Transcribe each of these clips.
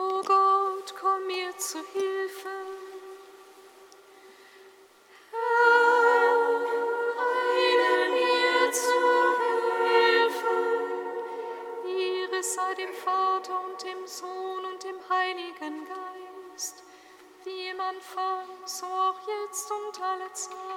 O Gott, komm mir zu Hilfe. Herr, mir zu Hilfe. Ihre sei dem Vater und dem Sohn und dem Heiligen Geist, wie im Anfang, so auch jetzt und alle Zeit.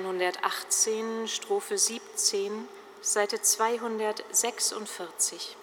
118, Strophe 17, Seite 246.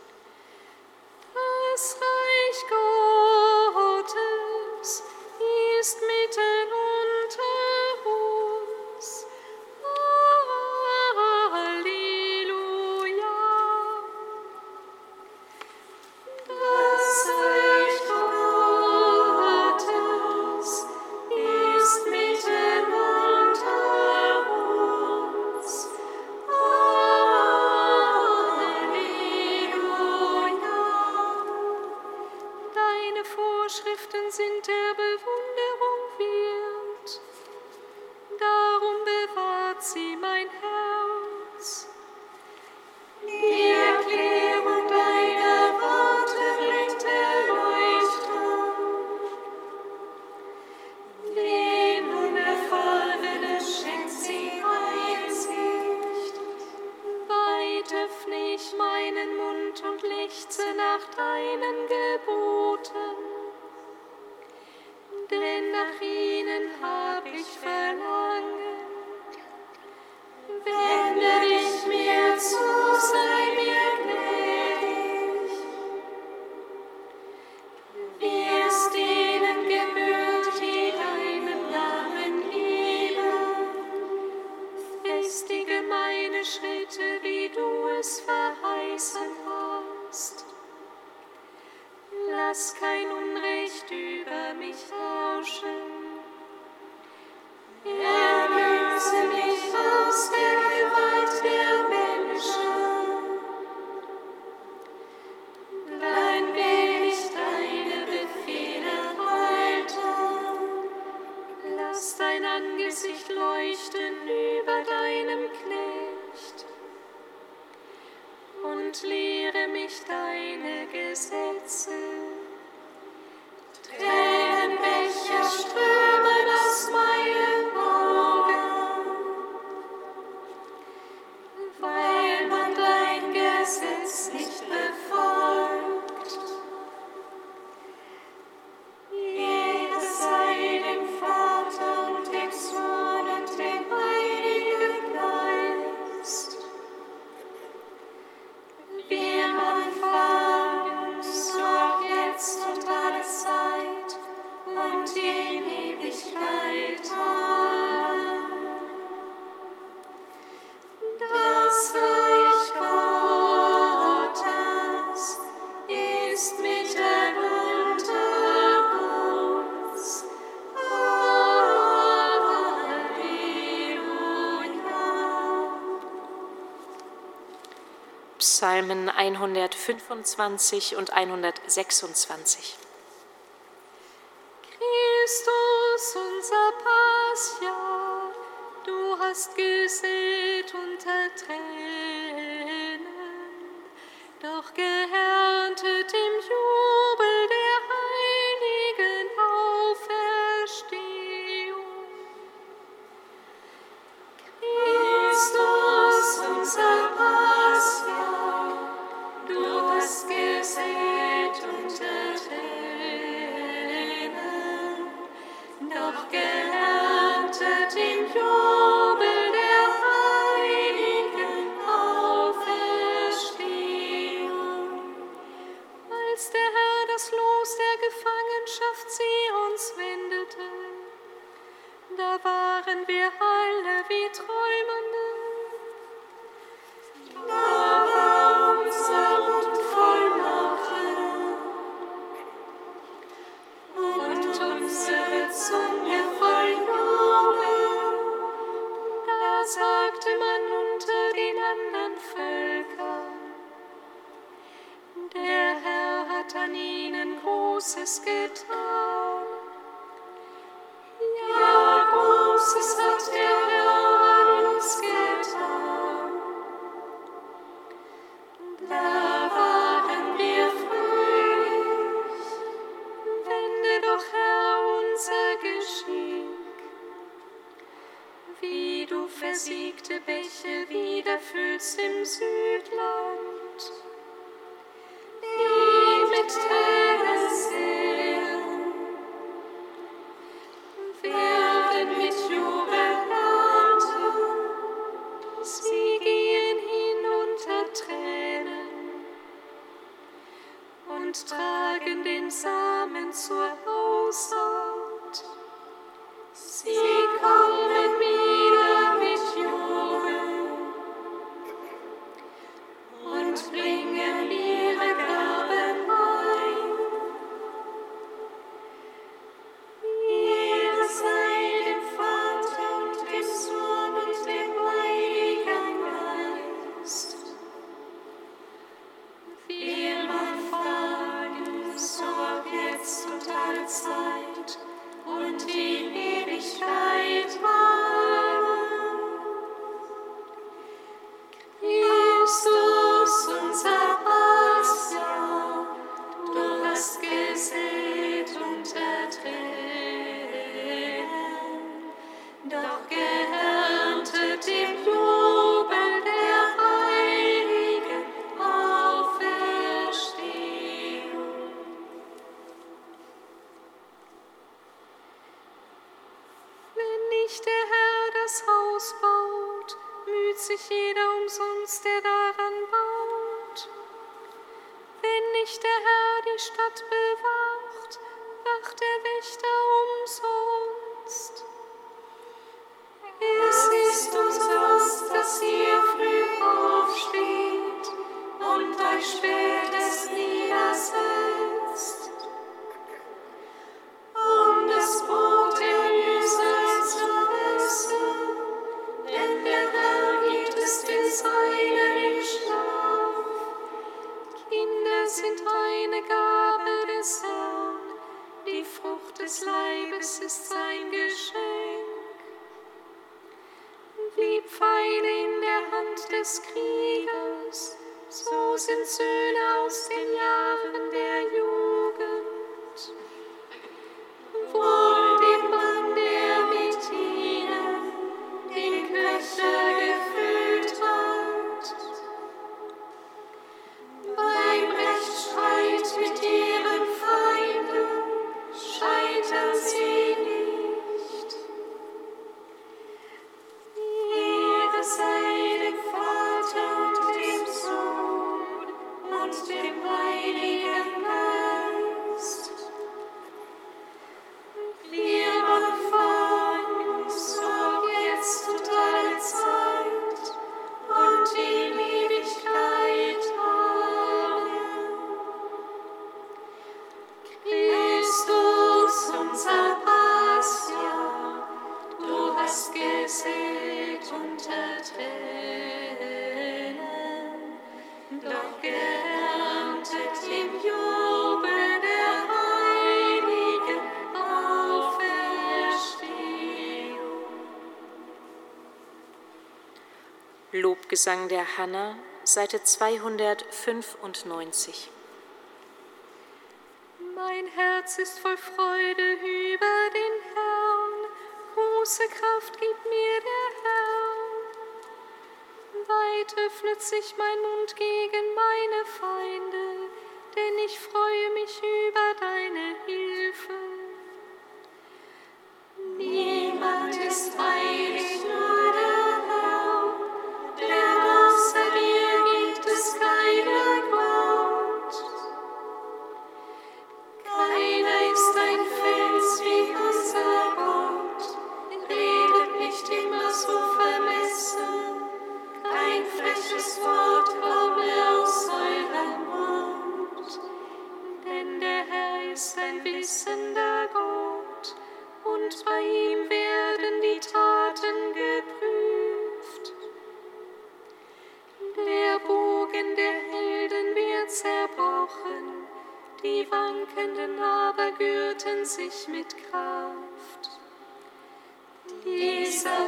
Psalmen 125 und 126. Christus, unser Pascha, du hast gesät und erträgt. das Los der Gefangenschaft sie uns wendete, da waren wir alle wie Träumende. Großes getan. Ja, Großes hat der Herr an uns getan. Da waren wir fröhlich, wende doch, Herr, unser Geschick. Wie du versiegte Bäche wieder füllst im Südland. Die mit Tränen der Wächter Gesang der Hanna, Seite 295. Mein Herz ist voll Freude über den Herrn, große Kraft gibt mir der Herr. Weit öffnet sich mein Mund gegen meine Feinde, denn ich freue mich über deine Hilfe.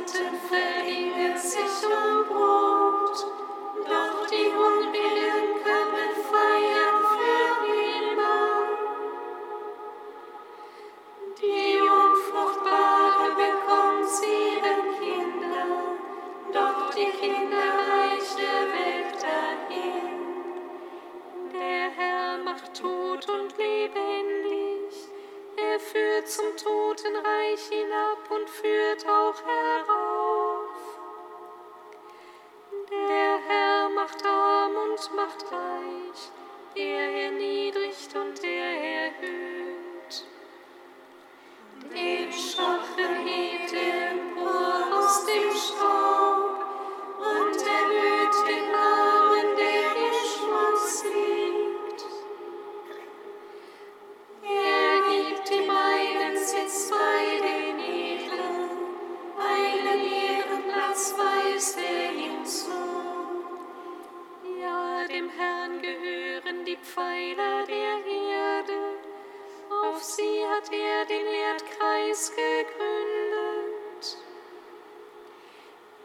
Guten Verdienen sich lohnt.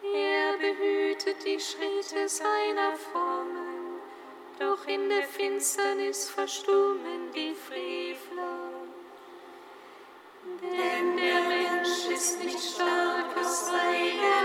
Er behütet die Schritte seiner Formen, doch in der Finsternis verstummen die Frevler. Denn der Mensch ist nicht stark aus eigener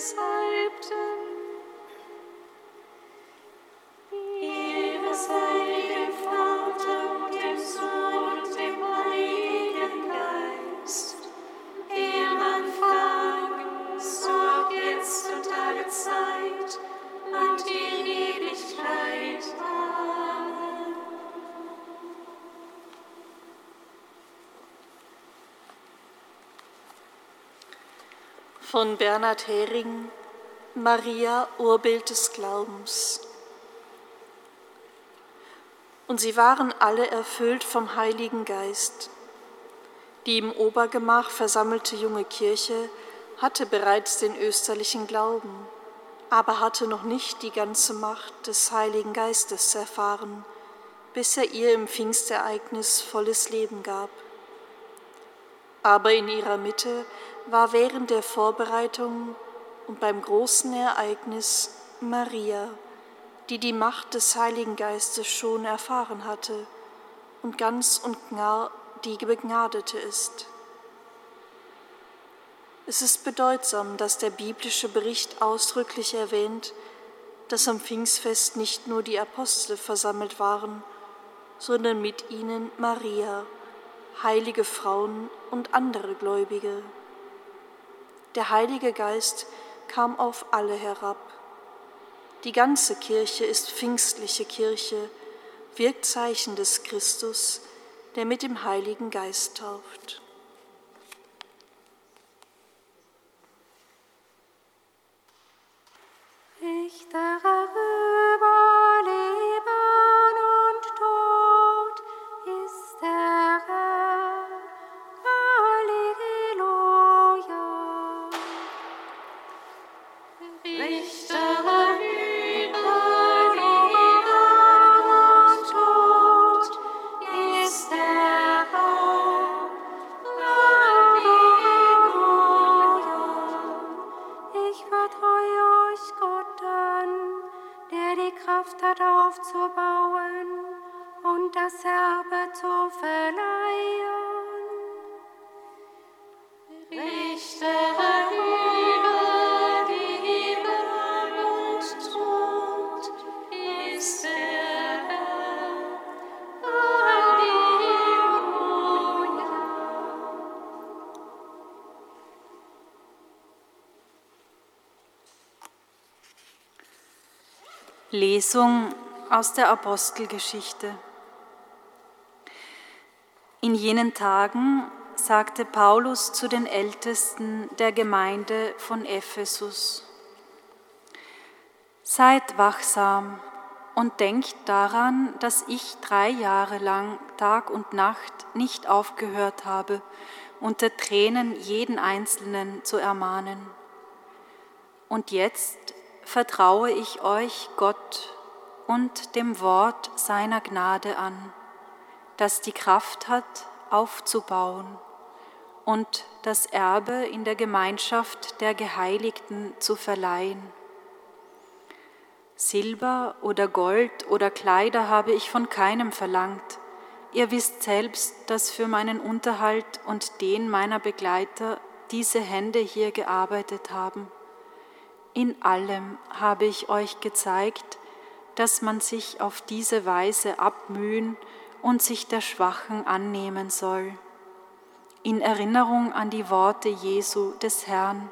gesalbten Von Bernhard Hering, Maria, Urbild des Glaubens. Und sie waren alle erfüllt vom Heiligen Geist. Die im Obergemach versammelte junge Kirche hatte bereits den österlichen Glauben, aber hatte noch nicht die ganze Macht des Heiligen Geistes erfahren, bis er ihr im Pfingstereignis volles Leben gab. Aber in ihrer Mitte war während der Vorbereitung und beim großen Ereignis Maria, die die Macht des Heiligen Geistes schon erfahren hatte und ganz und gar die Begnadete ist. Es ist bedeutsam, dass der biblische Bericht ausdrücklich erwähnt, dass am Pfingstfest nicht nur die Apostel versammelt waren, sondern mit ihnen Maria, heilige Frauen und andere Gläubige. Der Heilige Geist kam auf alle herab die ganze Kirche ist pfingstliche Kirche, Wirkzeichen des Christus, der mit dem Heiligen Geist tauft. Lesung aus der Apostelgeschichte. In jenen Tagen sagte Paulus zu den Ältesten der Gemeinde von Ephesus, Seid wachsam und denkt daran, dass ich drei Jahre lang Tag und Nacht nicht aufgehört habe, unter Tränen jeden Einzelnen zu ermahnen. Und jetzt vertraue ich euch Gott und dem Wort seiner Gnade an, das die Kraft hat, aufzubauen und das Erbe in der Gemeinschaft der Geheiligten zu verleihen. Silber oder Gold oder Kleider habe ich von keinem verlangt. Ihr wisst selbst, dass für meinen Unterhalt und den meiner Begleiter diese Hände hier gearbeitet haben. In allem habe ich euch gezeigt, dass man sich auf diese Weise abmühen und sich der Schwachen annehmen soll. In Erinnerung an die Worte Jesu des Herrn,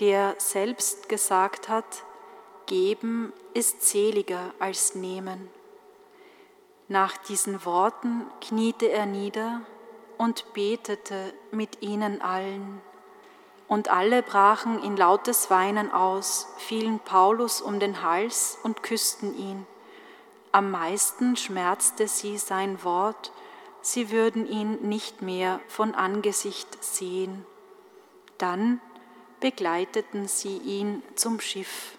der selbst gesagt hat, Geben ist seliger als Nehmen. Nach diesen Worten kniete er nieder und betete mit ihnen allen. Und alle brachen in lautes Weinen aus, fielen Paulus um den Hals und küssten ihn. Am meisten schmerzte sie sein Wort, sie würden ihn nicht mehr von Angesicht sehen. Dann begleiteten sie ihn zum Schiff.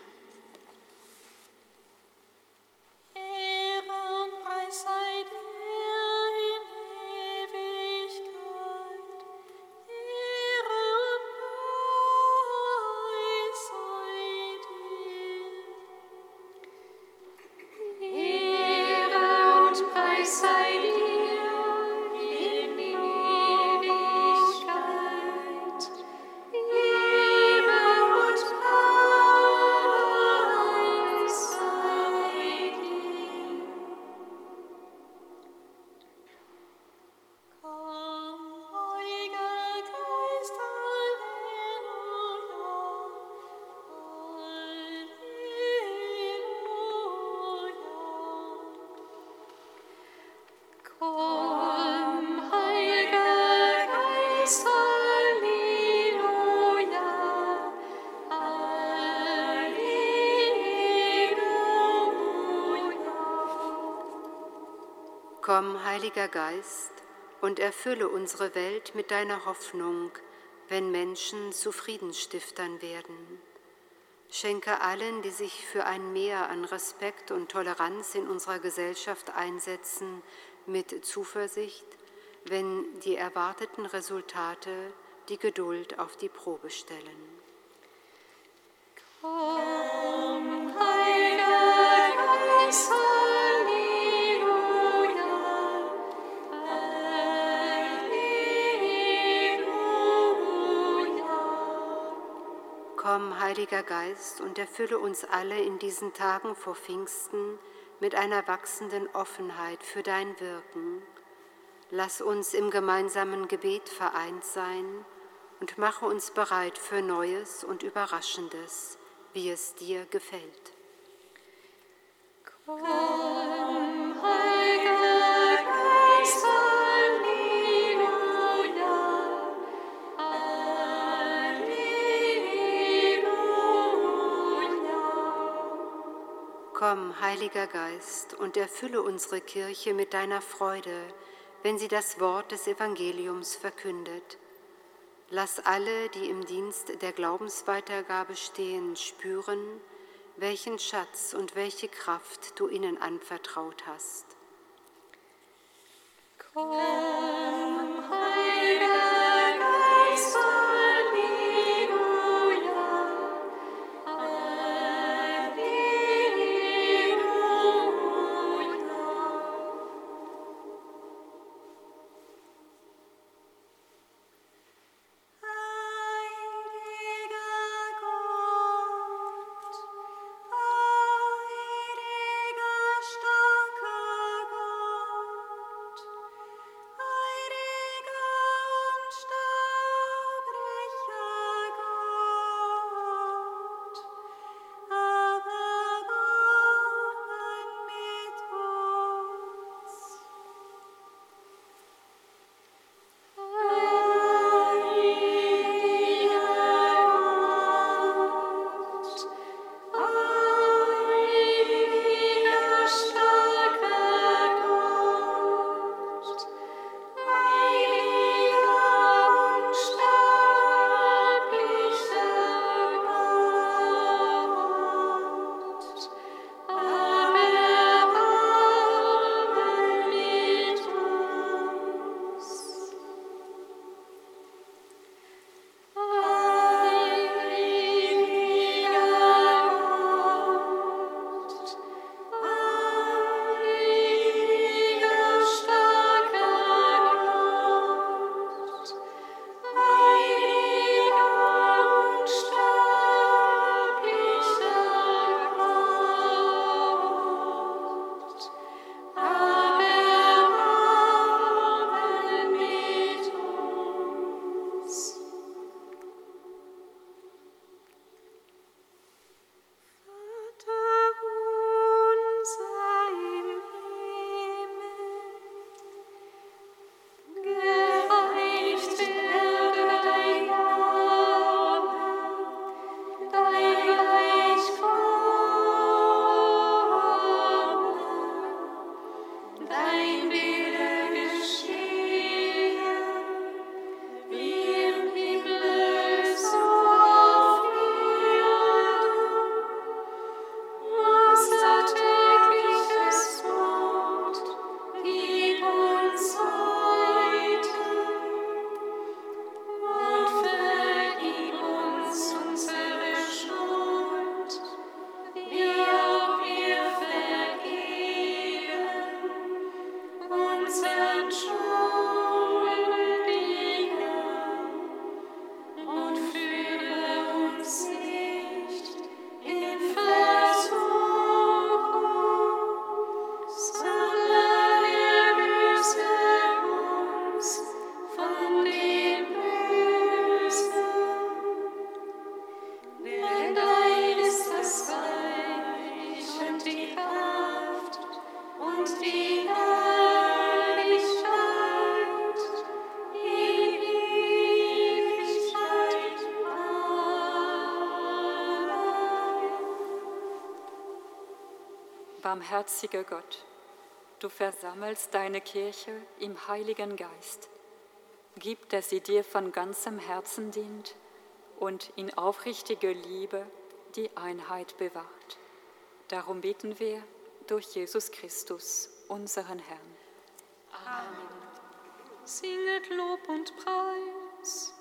Heiliger Geist, und erfülle unsere Welt mit deiner Hoffnung, wenn Menschen zu Friedensstiftern werden. Schenke allen, die sich für ein Mehr an Respekt und Toleranz in unserer Gesellschaft einsetzen, mit Zuversicht, wenn die erwarteten Resultate die Geduld auf die Probe stellen. Komm, Heiliger Geist, Heiliger Geist, und erfülle uns alle in diesen Tagen vor Pfingsten mit einer wachsenden Offenheit für dein Wirken. Lass uns im gemeinsamen Gebet vereint sein und mache uns bereit für Neues und Überraschendes, wie es dir gefällt. Komm, Komm, Heiliger Geist, und erfülle unsere Kirche mit deiner Freude, wenn sie das Wort des Evangeliums verkündet. Lass alle, die im Dienst der Glaubensweitergabe stehen, spüren, welchen Schatz und welche Kraft du ihnen anvertraut hast. Komm, Heiliger Barmherziger Gott, Du versammelst deine Kirche im Heiligen Geist. Gib, dass sie dir von ganzem Herzen dient und in aufrichtiger Liebe die Einheit bewahrt. Darum beten wir durch Jesus Christus, unseren Herrn. Amen. Singet Lob und Preis.